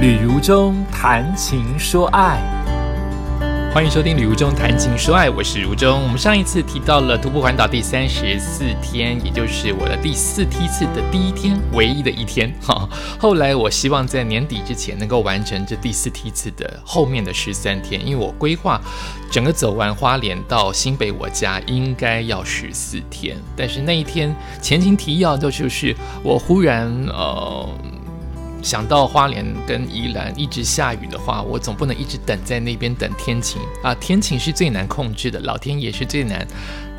旅如中谈情说爱，欢迎收听《旅如中谈情说爱》，我是如中。我们上一次提到了徒步环岛第三十四天，也就是我的第四梯次的第一天，唯一的一天。哈，后来我希望在年底之前能够完成这第四梯次的后面的十三天，因为我规划整个走完花莲到新北我家应该要十四天，但是那一天前情提要就就是我忽然呃。想到花莲跟宜兰一直下雨的话，我总不能一直等在那边等天晴啊！天晴是最难控制的，老天爷是最难，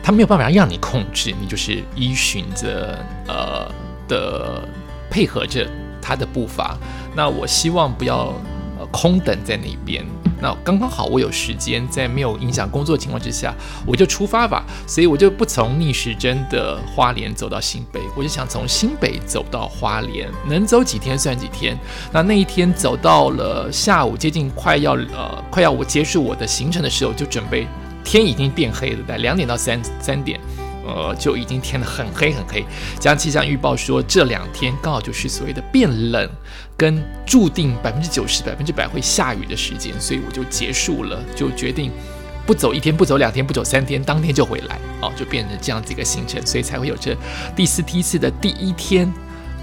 他没有办法让你控制，你就是依循着呃的配合着他的步伐。那我希望不要空等在那边。那刚刚好，我有时间，在没有影响工作情况之下，我就出发吧。所以我就不从逆时针的花莲走到新北，我就想从新北走到花莲，能走几天算几天。那那一天走到了下午接近快要呃快要我结束我的行程的时候，就准备天已经变黑了，在两点到三三点。呃，就已经天得很黑很黑。加气象预报说这两天刚好就是所谓的变冷，跟注定百分之九十、百分之百会下雨的时间，所以我就结束了，就决定不走一天，不走两天，不走三天，当天就回来。哦，就变成这样子一个行程，所以才会有这第四梯次的第一天，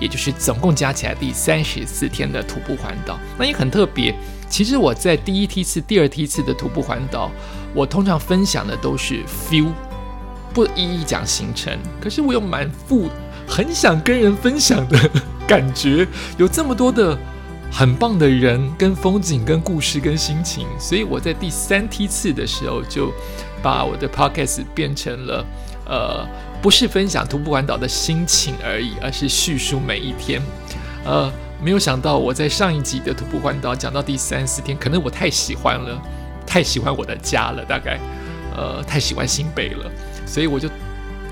也就是总共加起来第三十四天的徒步环岛。那也很特别。其实我在第一梯次、第二梯次的徒步环岛，我通常分享的都是 feel。不一一讲行程，可是我有满腹很想跟人分享的感觉，有这么多的很棒的人、跟风景、跟故事、跟心情，所以我在第三梯次的时候，就把我的 podcast 变成了呃，不是分享徒步环岛的心情而已，而是叙述每一天。呃，没有想到我在上一集的徒步环岛讲到第三四天，可能我太喜欢了，太喜欢我的家了，大概呃，太喜欢新北了。所以我就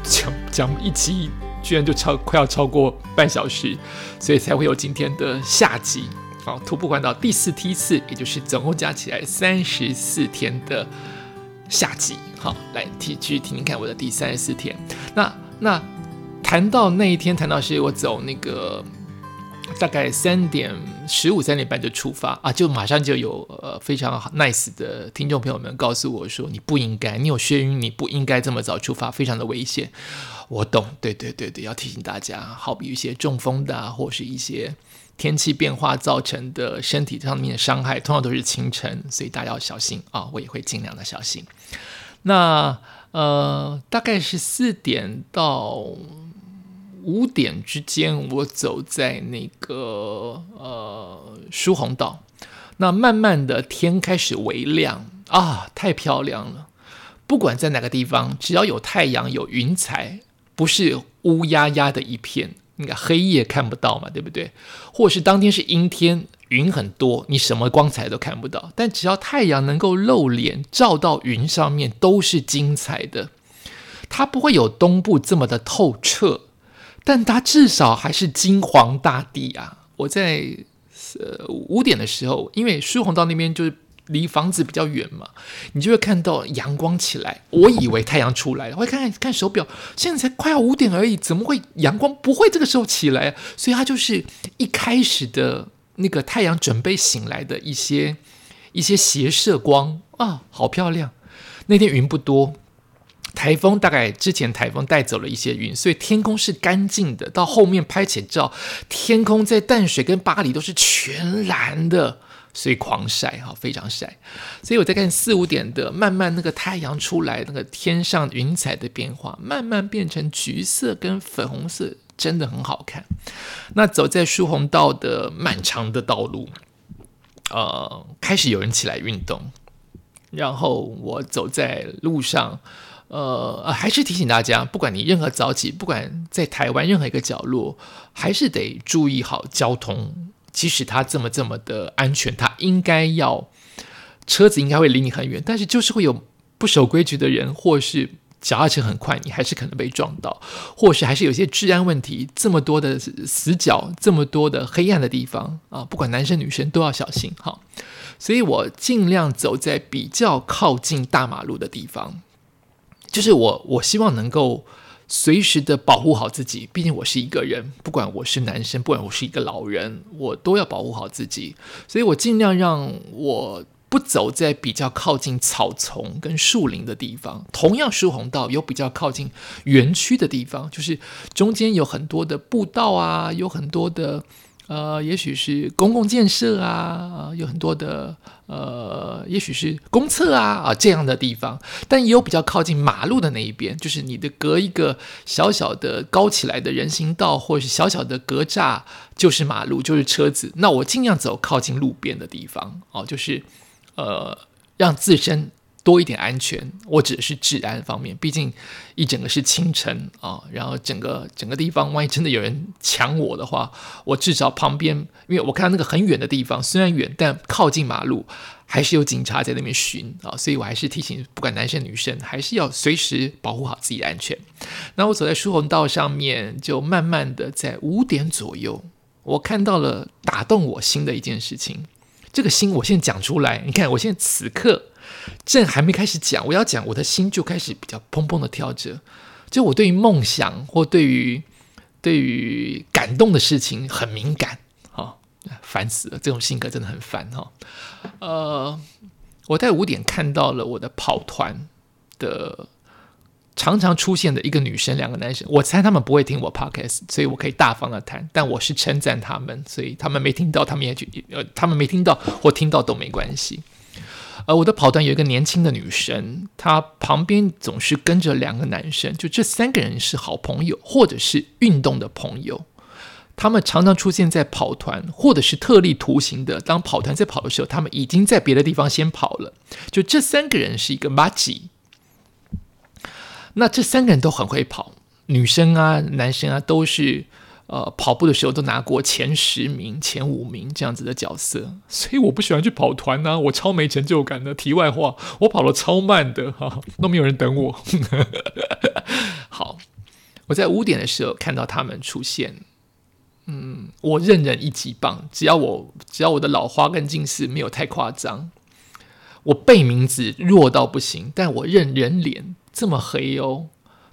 讲讲一集，居然就超快要超过半小时，所以才会有今天的下集。好，徒步环岛第四梯次，也就是总共加起来三十四天的下集。好，来继续听听看我的第三十四天。那那谈到那一天，谈到是我走那个。大概三点十五、三点半就出发啊，就马上就有呃非常 nice 的听众朋友们告诉我说，你不应该，你有眩晕，你不应该这么早出发，非常的危险。我懂，对对对对，要提醒大家，好比一些中风的，或是一些天气变化造成的身体上面的伤害，通常都是清晨，所以大家要小心啊，我也会尽量的小心。那呃，大概是四点到。五点之间，我走在那个呃疏洪道，那慢慢的天开始微亮啊，太漂亮了！不管在哪个地方，只要有太阳有云彩，不是乌压压的一片，那个黑夜看不到嘛，对不对？或是当天是阴天，云很多，你什么光彩都看不到。但只要太阳能够露脸照到云上面，都是精彩的。它不会有东部这么的透彻。但它至少还是金黄大地啊！我在呃五点的时候，因为疏洪道那边就是离房子比较远嘛，你就会看到阳光起来。我以为太阳出来了，我看看看手表，现在才快要五点而已，怎么会阳光不会这个时候起来？所以它就是一开始的那个太阳准备醒来的一些一些斜射光啊，好漂亮！那天云不多。台风大概之前台风带走了一些云，所以天空是干净的。到后面拍起照，天空在淡水跟巴黎都是全蓝的，所以狂晒哈，非常晒。所以我在看四五点的，慢慢那个太阳出来，那个天上云彩的变化，慢慢变成橘色跟粉红色，真的很好看。那走在疏洪道的漫长的道路，呃，开始有人起来运动，然后我走在路上。呃呃，还是提醒大家，不管你任何早起，不管在台湾任何一个角落，还是得注意好交通。即使它这么这么的安全，它应该要车子应该会离你很远，但是就是会有不守规矩的人，或是脚踏车很快，你还是可能被撞到，或是还是有些治安问题。这么多的死角，这么多的黑暗的地方啊，不管男生女生都要小心哈。所以我尽量走在比较靠近大马路的地方。就是我，我希望能够随时的保护好自己。毕竟我是一个人，不管我是男生，不管我是一个老人，我都要保护好自己。所以我尽量让我不走在比较靠近草丛跟树林的地方。同样，疏洪道有比较靠近园区的地方，就是中间有很多的步道啊，有很多的。呃，也许是公共建设啊，有很多的呃，也许是公厕啊啊这样的地方，但也有比较靠近马路的那一边，就是你的隔一个小小的高起来的人行道，或者是小小的隔栅，就是马路，就是车子。那我尽量走靠近路边的地方哦，就是呃，让自身。多一点安全，我指的是治安方面。毕竟一整个是清晨啊，然后整个整个地方，万一真的有人抢我的话，我至少旁边，因为我看到那个很远的地方，虽然远，但靠近马路，还是有警察在那边巡啊。所以我还是提醒，不管男生女生，还是要随时保护好自己的安全。那我走在疏洪道上面，就慢慢的在五点左右，我看到了打动我心的一件事情。这个心，我现在讲出来，你看，我现在此刻。正还没开始讲，我要讲，我的心就开始比较砰砰的跳着。就我对于梦想或对于对于感动的事情很敏感，哈，烦死了，这种性格真的很烦哈。呃，我在五点看到了我的跑团的常常出现的一个女生，两个男生，我猜他们不会听我 podcast，所以我可以大方的谈，但我是称赞他们，所以他们没听到，他们也去呃，他们没听到或听到都没关系。呃，我的跑团有一个年轻的女生，她旁边总是跟着两个男生，就这三个人是好朋友，或者是运动的朋友。他们常常出现在跑团，或者是特立独行的。当跑团在跑的时候，他们已经在别的地方先跑了。就这三个人是一个 m a g 那这三个人都很会跑，女生啊、男生啊都是。呃，跑步的时候都拿过前十名、前五名这样子的角色，所以我不喜欢去跑团呢，我超没成就感的。题外话，我跑了超慢的，哈，都没有人等我。好，我在五点的时候看到他们出现，嗯，我任人一级棒，只要我只要我的老花跟近视没有太夸张，我背名字弱到不行，但我认人脸这么黑哦。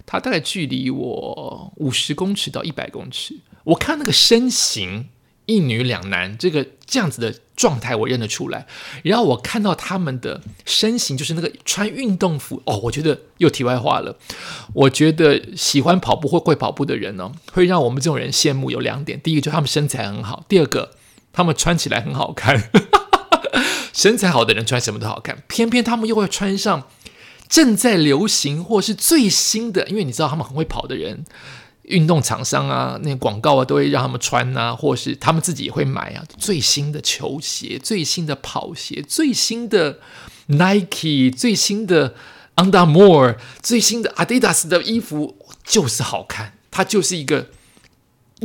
他大概距离我五十公尺到一百公尺，我看那个身形，一女两男，这个这样子的状态我认得出来。然后我看到他们的身形，就是那个穿运动服哦，我觉得又题外话了。我觉得喜欢跑步或会跑步的人呢，会让我们这种人羡慕。有两点，第一个就是他们身材很好，第二个他们穿起来很好看。身材好的人穿什么都好看，偏偏他们又会穿上。正在流行或是最新的，因为你知道他们很会跑的人，运动厂商啊，那些广告啊，都会让他们穿啊，或是他们自己也会买啊，最新的球鞋、最新的跑鞋、最新的 Nike、最新的 Under Armour、最新的 Adidas 的衣服，就是好看，它就是一个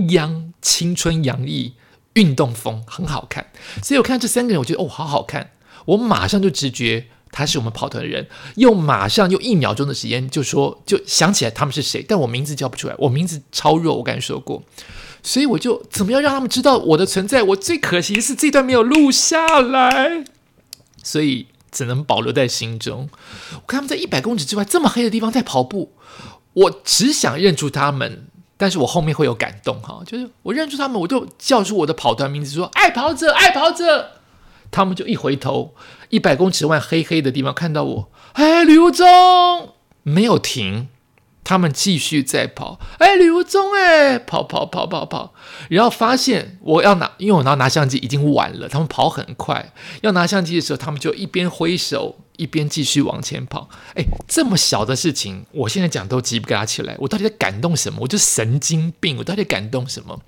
洋青春洋溢运动风，很好看。所以我看这三个人，我觉得哦，好好看，我马上就直觉。他是我们跑团的人，又马上用一秒钟的时间就说就想起来他们是谁，但我名字叫不出来，我名字超弱，我刚才说过，所以我就怎么样让他们知道我的存在？我最可惜的是这段没有录下来，所以只能保留在心中。我看他们在一百公尺之外这么黑的地方在跑步，我只想认出他们，但是我后面会有感动哈，就是我认出他们，我就叫出我的跑团名字，说爱跑者，爱跑者。他们就一回头，一百公尺外黑黑的地方看到我，哎，吕无中没有停，他们继续在跑，哎，吕无中，哎，跑跑跑跑跑，然后发现我要拿，因为我拿拿相机已经晚了，他们跑很快，要拿相机的时候，他们就一边挥手一边继续往前跑，哎，这么小的事情，我现在讲都急不给起来，我到底在感动什么？我就神经病，我到底感动什么？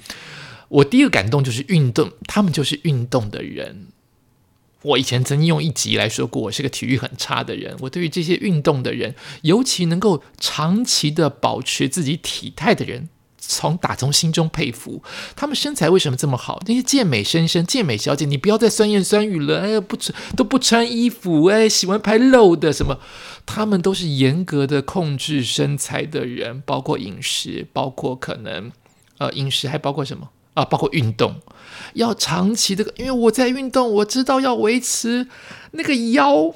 我第一个感动就是运动，他们就是运动的人。我以前曾经用一集来说过，我是个体育很差的人。我对于这些运动的人，尤其能够长期的保持自己体态的人，从打从心中佩服。他们身材为什么这么好？那些健美先生、健美小姐，你不要再酸言酸语了。哎呀，不穿都不穿衣服，哎，喜欢拍露的什么？他们都是严格的控制身材的人，包括饮食，包括可能呃饮食，还包括什么？啊，包括运动，要长期这个，因为我在运动，我知道要维持那个腰、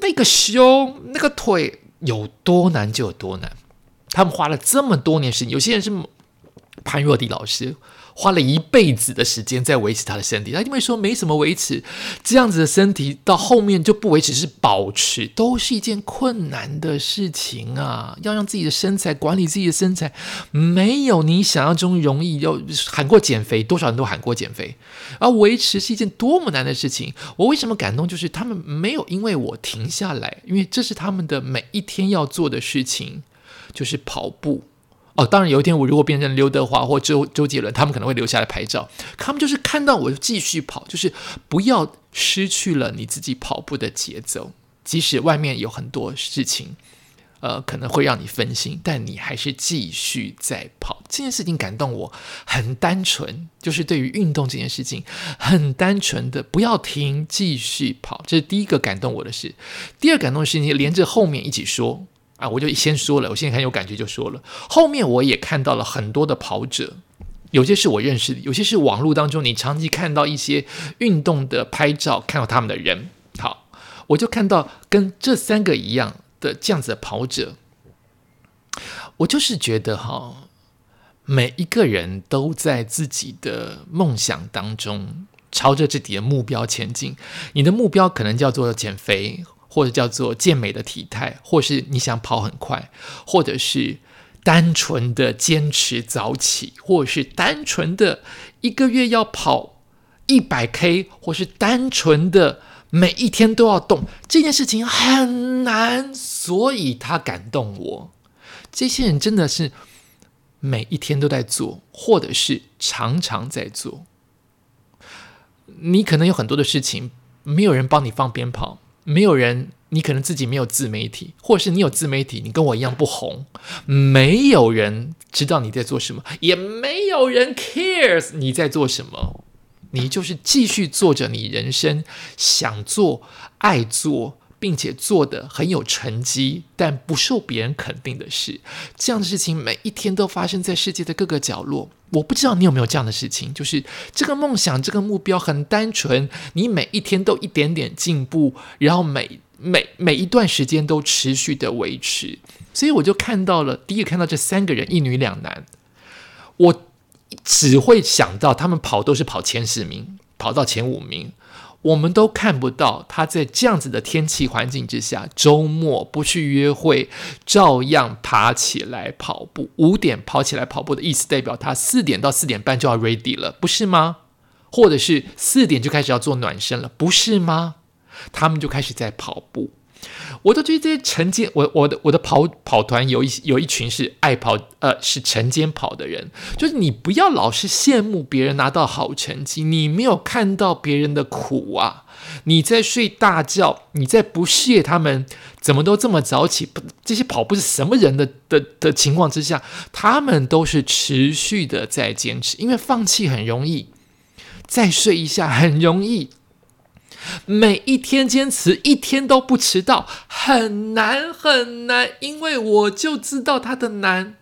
那个胸、那个腿有多难就有多难。他们花了这么多年时间，有些人是潘若迪老师。花了一辈子的时间在维持他的身体，他因为说没什么维持，这样子的身体到后面就不维持，是保持都是一件困难的事情啊！要让自己的身材管理自己的身材，没有你想象中容易。要喊过减肥，多少人都喊过减肥，而维持是一件多么难的事情。我为什么感动？就是他们没有因为我停下来，因为这是他们的每一天要做的事情，就是跑步。哦，当然有一天我如果变成刘德华或周周杰伦，他们可能会留下来拍照。他们就是看到我就继续跑，就是不要失去了你自己跑步的节奏。即使外面有很多事情，呃，可能会让你分心，但你还是继续在跑。这件事情感动我，很单纯，就是对于运动这件事情，很单纯的不要停，继续跑。这是第一个感动我的事。第二感动的事情连着后面一起说。啊，我就先说了，我现在很有感觉，就说了。后面我也看到了很多的跑者，有些是我认识的，有些是网络当中你长期看到一些运动的拍照，看到他们的人。好，我就看到跟这三个一样的这样子的跑者，我就是觉得哈，每一个人都在自己的梦想当中，朝着自己的目标前进。你的目标可能叫做减肥。或者叫做健美的体态，或是你想跑很快，或者是单纯的坚持早起，或者是单纯的一个月要跑一百 K，或是单纯的每一天都要动，这件事情很难，所以他感动我。这些人真的是每一天都在做，或者是常常在做。你可能有很多的事情，没有人帮你放鞭炮。没有人，你可能自己没有自媒体，或者是你有自媒体，你跟我一样不红，没有人知道你在做什么，也没有人 cares 你在做什么，你就是继续做着你人生想做、爱做。并且做的很有成绩，但不受别人肯定的事，这样的事情每一天都发生在世界的各个角落。我不知道你有没有这样的事情，就是这个梦想、这个目标很单纯，你每一天都一点点进步，然后每每每一段时间都持续的维持。所以我就看到了，第一个看到这三个人，一女两男，我只会想到他们跑都是跑前十名，跑到前五名。我们都看不到他在这样子的天气环境之下，周末不去约会，照样爬起来跑步。五点跑起来跑步的意思，代表他四点到四点半就要 ready 了，不是吗？或者是四点就开始要做暖身了，不是吗？他们就开始在跑步。我都觉得这些晨间，我我的我的跑跑团有一有一群是爱跑，呃，是晨间跑的人。就是你不要老是羡慕别人拿到好成绩，你没有看到别人的苦啊！你在睡大觉，你在不屑他们怎么都这么早起，不这些跑步是什么人的的的情况之下，他们都是持续的在坚持，因为放弃很容易，再睡一下很容易。每一天坚持一天都不迟到，很难很难，因为我就知道他的难。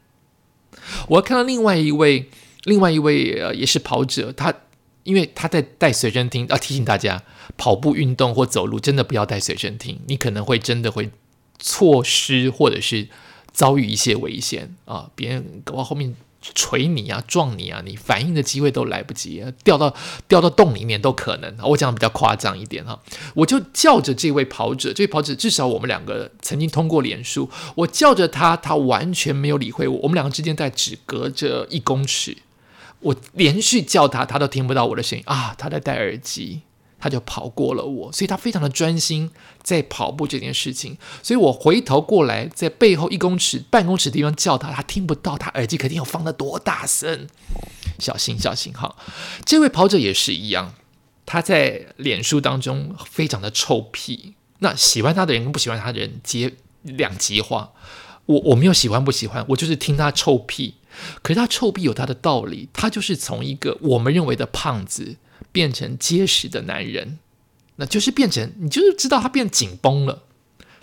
我看到另外一位，另外一位呃也是跑者，他因为他在带随身听，要提醒大家，跑步运动或走路真的不要带随身听，你可能会真的会错失或者是遭遇一些危险啊，别人往后面。捶你啊，撞你啊，你反应的机会都来不及，掉到掉到洞里面都可能。我讲的比较夸张一点哈，我就叫着这位跑者，这位跑者至少我们两个曾经通过脸书，我叫着他，他完全没有理会我，我们两个之间在只隔着一公尺，我连续叫他，他都听不到我的声音啊，他在戴耳机。他就跑过了我，所以他非常的专心在跑步这件事情。所以我回头过来，在背后一公尺、半公尺的地方叫他，他听不到，他耳机肯定有放的多大声。小心，小心哈！这位跑者也是一样，他在脸书当中非常的臭屁。那喜欢他的人跟不喜欢他的人接两极化。我我没有喜欢不喜欢，我就是听他臭屁。可是他臭屁有他的道理，他就是从一个我们认为的胖子。变成结实的男人，那就是变成你就是知道他变紧绷了，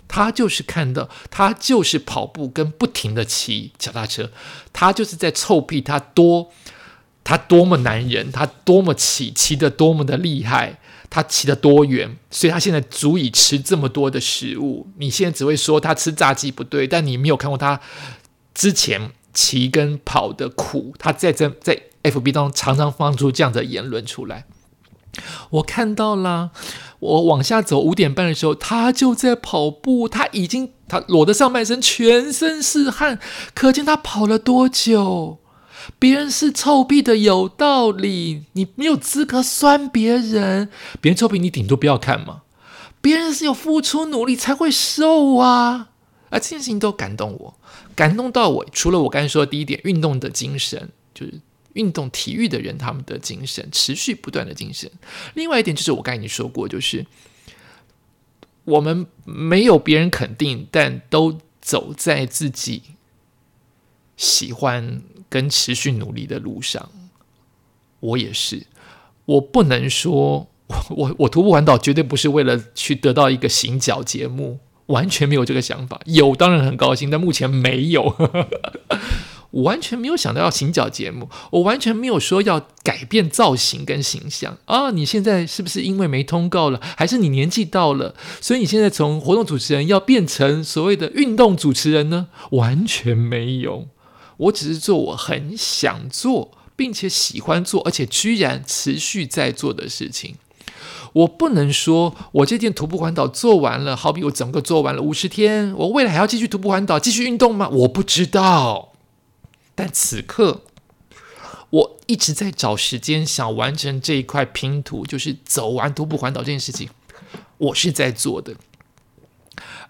他就是看到他就是跑步跟不停的骑脚踏车，他就是在臭屁他多他多么男人，他多么骑骑的多么的厉害，他骑的多远，所以他现在足以吃这么多的食物。你现在只会说他吃炸鸡不对，但你没有看过他之前骑跟跑的苦，他在在在 FB 当中常常放出这样的言论出来。我看到了，我往下走五点半的时候，他就在跑步，他已经他裸的上半身，全身是汗，可见他跑了多久。别人是臭屁的，有道理，你没有资格酸别人。别人臭屁，你顶多不要看嘛。别人是有付出努力才会瘦啊，而这件事情都感动我，感动到我。除了我刚才说的第一点，运动的精神，就是运动体育的人他们的精神，持续不断的精神。另外一点就是我刚才已经说过，就是我们没有别人肯定，但都走在自己喜欢跟持续努力的路上。我也是，我不能说。我我徒步环岛绝对不是为了去得到一个行脚节目，完全没有这个想法。有当然很高兴，但目前没有。我完全没有想到要行脚节目，我完全没有说要改变造型跟形象啊！你现在是不是因为没通告了，还是你年纪到了，所以你现在从活动主持人要变成所谓的运动主持人呢？完全没有，我只是做我很想做，并且喜欢做，而且居然持续在做的事情。我不能说，我这件徒步环岛做完了，好比我整个做完了五十天，我未来还要继续徒步环岛，继续运动吗？我不知道。但此刻，我一直在找时间，想完成这一块拼图，就是走完徒步环岛这件事情，我是在做的。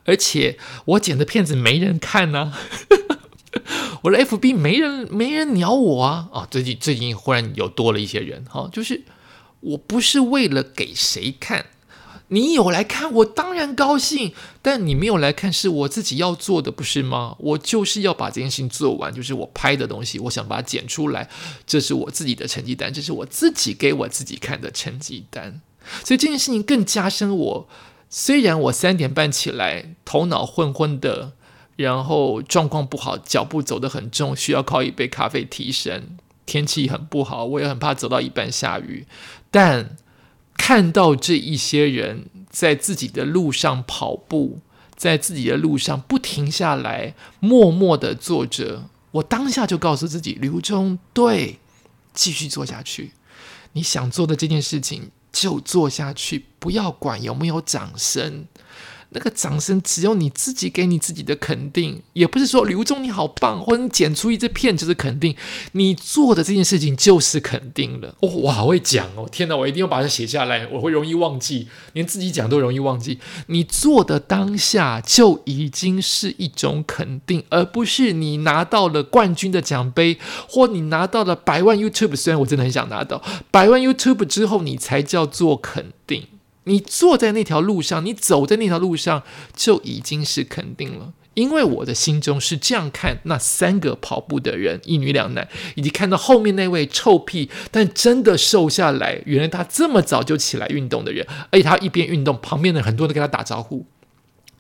而且我剪的片子没人看呢，我的 FB 没人没人鸟我啊！啊，最近最近忽然有多了一些人，哈，就是。我不是为了给谁看，你有来看，我当然高兴。但你没有来看，是我自己要做的，不是吗？我就是要把这件事情做完，就是我拍的东西，我想把它剪出来，这是我自己的成绩单，这是我自己给我自己看的成绩单。所以这件事情更加深我。虽然我三点半起来，头脑昏昏的，然后状况不好，脚步走得很重，需要靠一杯咖啡提神。天气很不好，我也很怕走到一半下雨。但看到这一些人在自己的路上跑步，在自己的路上不停下来，默默的坐着，我当下就告诉自己：刘忠，对，继续做下去。你想做的这件事情就做下去，不要管有没有掌声。那个掌声只有你自己给你自己的肯定，也不是说刘忠你好棒，或者你剪出一支片就是肯定，你做的这件事情就是肯定了。哦，我好会讲哦，天哪，我一定要把它写下来，我会容易忘记，连自己讲都容易忘记。你做的当下就已经是一种肯定，而不是你拿到了冠军的奖杯，或你拿到了百万 YouTube，虽然我真的很想拿到百万 YouTube 之后，你才叫做肯定。你坐在那条路上，你走在那条路上，就已经是肯定了。因为我的心中是这样看那三个跑步的人，一女两男，以及看到后面那位臭屁但真的瘦下来，原来他这么早就起来运动的人，而且他一边运动，旁边的很多人都跟他打招呼，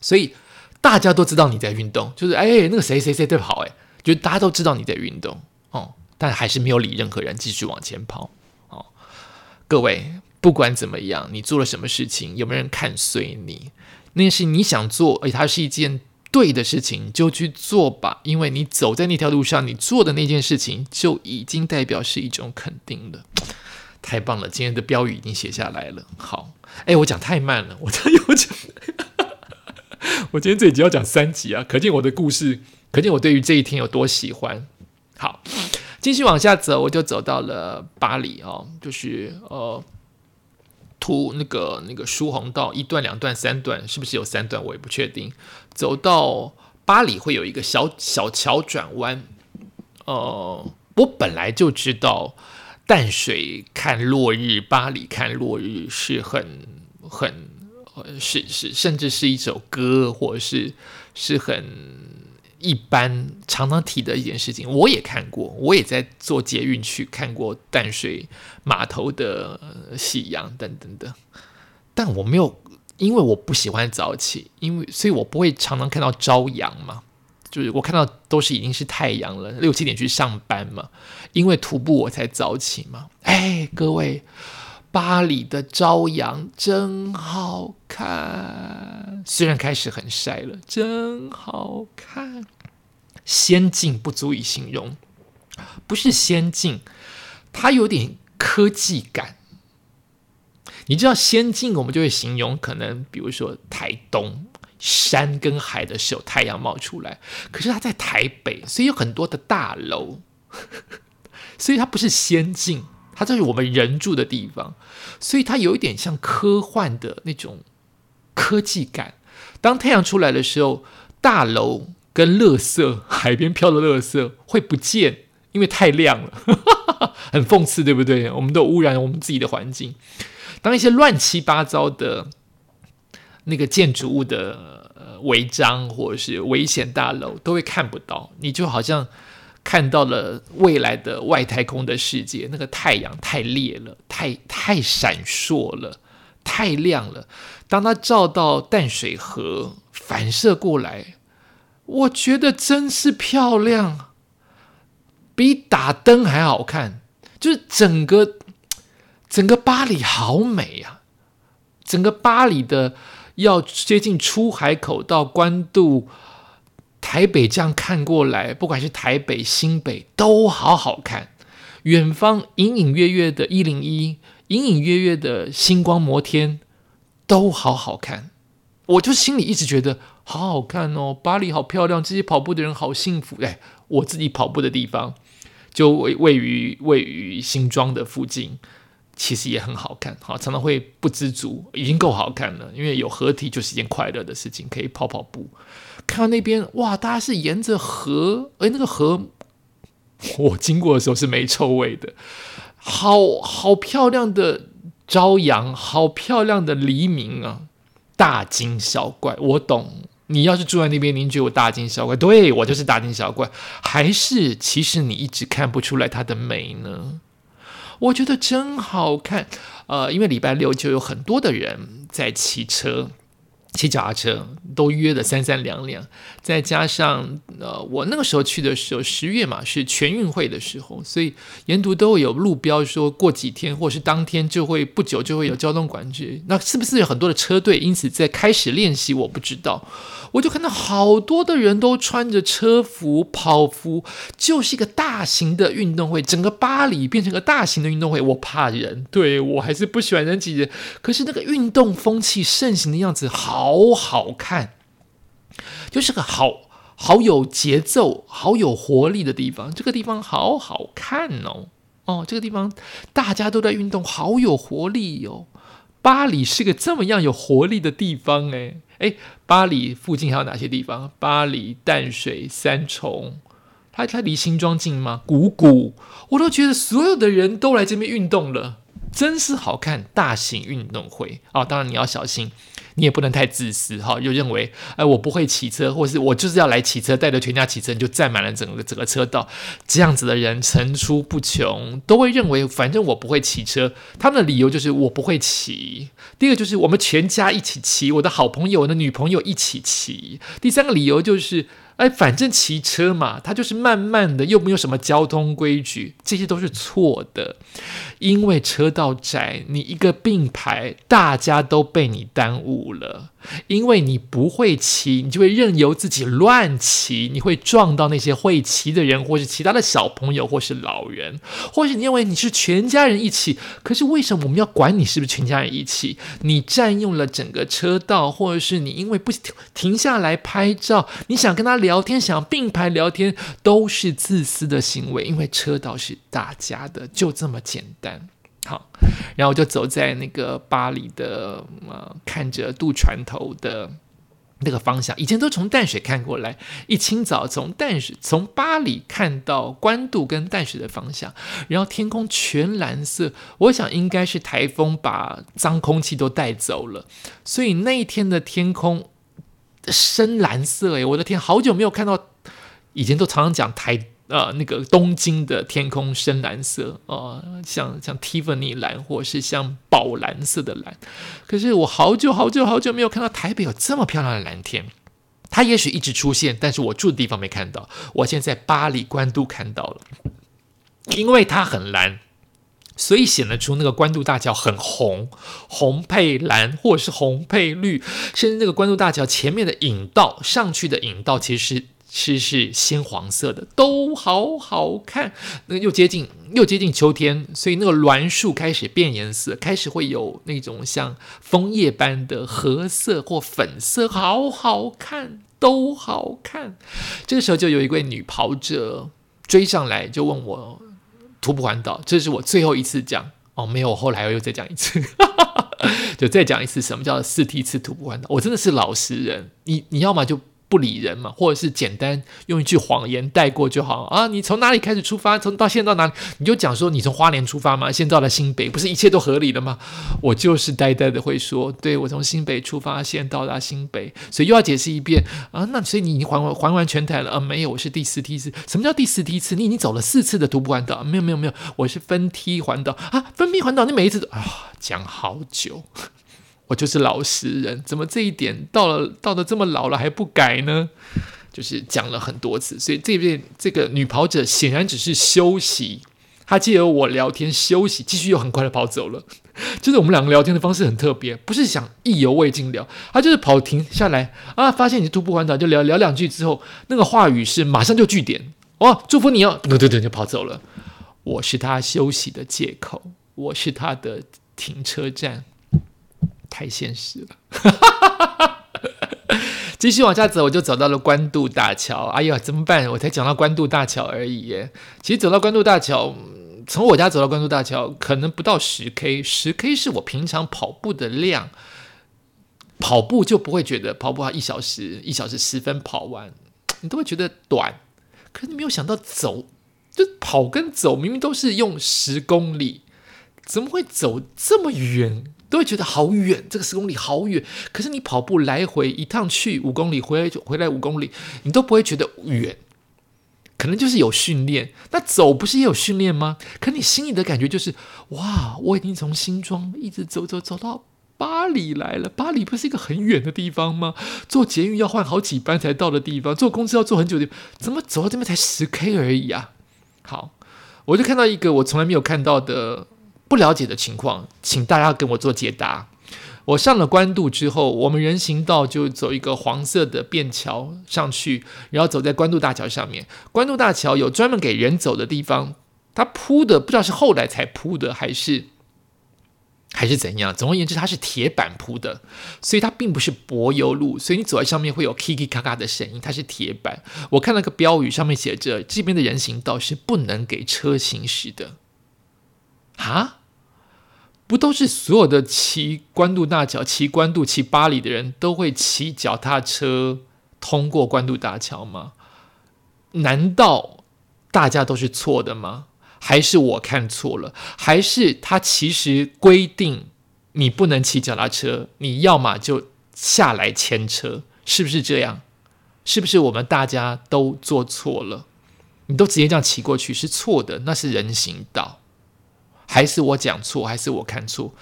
所以大家都知道你在运动，就是哎，那个谁谁谁在跑，哎，就大家都知道你在运动哦，但还是没有理任何人，继续往前跑哦，各位。不管怎么样，你做了什么事情，有没有人看随你？那是你想做，而它是一件对的事情，就去做吧。因为你走在那条路上，你做的那件事情就已经代表是一种肯定了。太棒了，今天的标语已经写下来了。好，哎，我讲太慢了，我这又讲，我今天这一集要讲三集啊，可见我的故事，可见我对于这一天有多喜欢。好，继续往下走，我就走到了巴黎哦，就是呃。出那个那个疏洪道一段两段三段是不是有三段我也不确定。走到巴黎会有一个小小桥转弯。呃，我本来就知道淡水看落日，巴黎看落日是很很是是甚至是一首歌，或者是是很。一般常常提的一件事情，我也看过，我也在坐捷运去看过淡水码头的夕阳等等的，但我没有，因为我不喜欢早起，因为所以我不会常常看到朝阳嘛，就是我看到都是已经是太阳了，六七点去上班嘛，因为徒步我才早起嘛，哎，各位。巴黎的朝阳真好看，虽然开始很晒了，真好看。仙境不足以形容，不是仙境，它有点科技感。你知道仙境，我们就会形容可能，比如说台东山跟海的时候，太阳冒出来。可是它在台北，所以有很多的大楼，所以它不是仙境，它这是我们人住的地方，所以它有一点像科幻的那种科技感。当太阳出来的时候，大楼跟垃圾，海边飘的垃圾会不见，因为太亮了，很讽刺，对不对？我们都污染我们自己的环境。当一些乱七八糟的那个建筑物的违章或者是危险大楼都会看不到，你就好像看到了未来的外太空的世界。那个太阳太烈了，太太闪烁了，太亮了。当它照到淡水河反射过来，我觉得真是漂亮，比打灯还好看。就是整个。整个巴黎好美啊！整个巴黎的要接近出海口到关渡、台北这样看过来，不管是台北、新北都好好看。远方隐隐约约的一零一，隐隐约约的星光摩天都好好看。我就心里一直觉得好好看哦，巴黎好漂亮，这些跑步的人好幸福。哎，我自己跑步的地方就位位于位于新庄的附近。其实也很好看，好常常会不知足，已经够好看了。因为有合体就是一件快乐的事情，可以跑跑步。看到那边哇，大家是沿着河，哎，那个河我经过的时候是没臭味的，好好漂亮的朝阳，好漂亮的黎明啊！大惊小怪，我懂。你要是住在那边，您觉得我大惊小怪？对我就是大惊小怪，还是其实你一直看不出来它的美呢？我觉得真好看，呃，因为礼拜六就有很多的人在骑车、骑脚踏车，都约的三三两两，再加上呃，我那个时候去的时候十月嘛，是全运会的时候，所以沿途都会有路标说过几天或是当天就会不久就会有交通管制，那是不是有很多的车队因此在开始练习？我不知道。我就看到好多的人都穿着车服、跑服，就是一个大型的运动会。整个巴黎变成个大型的运动会。我怕人，对我还是不喜欢人挤人。可是那个运动风气盛行的样子好好好看，就是个好好有节奏、好有活力的地方。这个地方好好看哦，哦，这个地方大家都在运动，好有活力哟。巴黎是个这么样有活力的地方，哎。哎，巴黎附近还有哪些地方？巴黎、淡水、三重，它它离新庄近吗？古谷，我都觉得所有的人都来这边运动了，真是好看！大型运动会啊，当然你要小心。你也不能太自私哈，又认为哎我不会骑车，或是我就是要来骑车，带着全家骑车，你就占满了整个整个车道，这样子的人层出不穷，都会认为反正我不会骑车，他们的理由就是我不会骑。第二个就是我们全家一起骑，我的好朋友、我的女朋友一起骑。第三个理由就是。哎，反正骑车嘛，它就是慢慢的，又没有什么交通规矩，这些都是错的。因为车道窄，你一个并排，大家都被你耽误了。因为你不会骑，你就会任由自己乱骑，你会撞到那些会骑的人，或是其他的小朋友，或是老人，或是你认为你是全家人一起。可是为什么我们要管你是不是全家人一起？你占用了整个车道，或者是你因为不停下来拍照，你想跟他聊天，想并排聊天，都是自私的行为。因为车道是大家的，就这么简单。好，然后我就走在那个巴黎的呃，看着渡船头的那个方向。以前都从淡水看过来，一清早从淡水从巴黎看到关渡跟淡水的方向，然后天空全蓝色，我想应该是台风把脏空气都带走了，所以那一天的天空深蓝色。诶，我的天，好久没有看到，以前都常常讲台。呃，那个东京的天空深蓝色，呃，像像 Tiffany 蓝，或是像宝蓝色的蓝。可是我好久好久好久没有看到台北有这么漂亮的蓝天。它也许一直出现，但是我住的地方没看到。我现在在巴黎关渡看到了，因为它很蓝，所以显得出那个关渡大桥很红，红配蓝，或者是红配绿，甚至那个关渡大桥前面的引道上去的引道，其实。是是鲜黄色的，都好好看。那又接近又接近秋天，所以那个栾树开始变颜色，开始会有那种像枫叶般的褐色或粉色，好好看，都好看。这个时候就有一位女跑者追上来，就问我徒步环岛，这是我最后一次讲哦，没有，后来我又再讲一次。就再讲一次，什么叫四梯次徒步环岛？我真的是老实人，你你要么就。不理人嘛，或者是简单用一句谎言带过就好啊？你从哪里开始出发？从到现在到哪里？你就讲说你从花莲出发嘛，现在到了新北，不是一切都合理了吗？我就是呆呆的会说，对我从新北出发，现在到达新北，所以又要解释一遍啊？那所以你已经还完还完全台了啊？没有，我是第四梯次。什么叫第四梯次？你已经走了四次的徒步环岛？没有没有没有，我是分梯环岛啊！分批环岛，你每一次都啊讲好久。我就是老实人，怎么这一点到了到了这么老了还不改呢？就是讲了很多次，所以这边这个女跑者显然只是休息，她借由我聊天休息，继续又很快的跑走了。就是我们两个聊天的方式很特别，不是想意犹未尽聊，她就是跑停下来啊，发现你徒步环岛就聊聊两句之后，那个话语是马上就句点哦，祝福你哦，对对对，就跑走了。我是她休息的借口，我是她的停车站。太现实了，继续往下走，我就走到了关渡大桥。哎呀，怎么办？我才讲到关渡大桥而已耶。其实走到关渡大桥，从我家走到关渡大桥，可能不到十 K，十 K 是我平常跑步的量。跑步就不会觉得跑步要一小时，一小时十分跑完，你都会觉得短。可是你没有想到走，就跑跟走明明都是用十公里，怎么会走这么远？都会觉得好远，这个十公里好远。可是你跑步来回一趟去五公里，回来就回来五公里，你都不会觉得远。可能就是有训练。那走不是也有训练吗？可你心里的感觉就是，哇，我已经从新庄一直走走走到巴黎来了。巴黎不是一个很远的地方吗？坐捷运要换好几班才到的地方，坐公司要坐很久的，怎么走到这边才十 K 而已啊？好，我就看到一个我从来没有看到的。不了解的情况，请大家跟我做解答。我上了官渡之后，我们人行道就走一个黄色的便桥上去，然后走在官渡大桥上面。官渡大桥有专门给人走的地方，它铺的不知道是后来才铺的，还是还是怎样。总而言之，它是铁板铺的，所以它并不是柏油路，所以你走在上面会有咔咔咔咔的声音。它是铁板。我看那个标语上面写着，这边的人行道是不能给车行驶的。啊？不都是所有的骑关渡大桥、骑关渡、骑巴黎的人都会骑脚踏车通过关渡大桥吗？难道大家都是错的吗？还是我看错了？还是他其实规定你不能骑脚踏车，你要么就下来牵车，是不是这样？是不是我们大家都做错了？你都直接这样骑过去是错的，那是人行道。还是我讲错，还是我看错？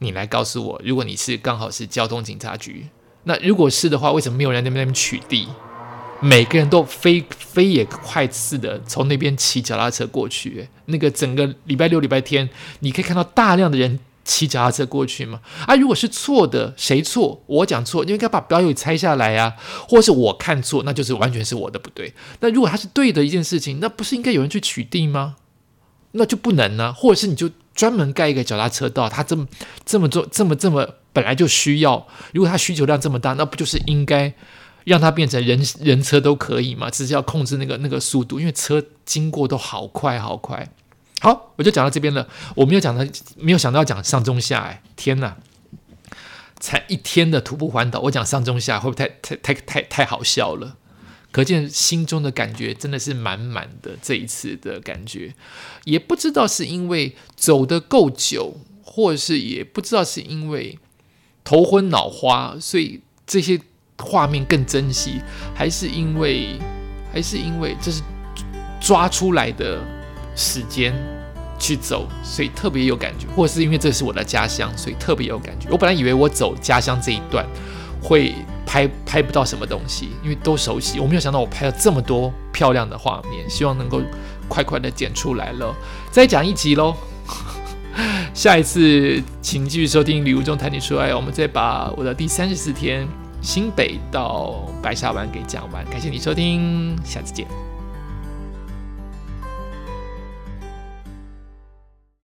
你来告诉我。如果你是刚好是交通警察局，那如果是的话，为什么没有人在那边取缔？每个人都飞飞也快似的从那边骑脚踏车过去。那个整个礼拜六、礼拜天，你可以看到大量的人骑脚踏车过去吗？啊，如果是错的，谁错？我讲错，你应该把标语拆下来呀。或是我看错，那就是完全是我的不对。那如果他是对的一件事情，那不是应该有人去取缔吗？那就不能呢，或者是你就专门盖一个脚踏车道，它这么这么做，这么这么本来就需要。如果它需求量这么大，那不就是应该让它变成人人车都可以嘛？只是要控制那个那个速度，因为车经过都好快好快。好，我就讲到这边了。我没有讲到，没有想到要讲上中下，哎，天哪！才一天的徒步环岛，我讲上中下会不会太太太太太好笑了？可见心中的感觉真的是满满的。这一次的感觉，也不知道是因为走得够久，或者是也不知道是因为头昏脑花，所以这些画面更珍惜，还是因为，还是因为这是抓出来的时间去走，所以特别有感觉，或是因为这是我的家乡，所以特别有感觉。我本来以为我走家乡这一段会。拍拍不到什么东西，因为都熟悉。我没有想到我拍了这么多漂亮的画面，希望能够快快的剪出来了，再讲一集喽。下一次请继续收听《礼物中谈你出爱》，我们再把我的第三十四天新北到白沙湾给讲完。感谢你收听，下次见。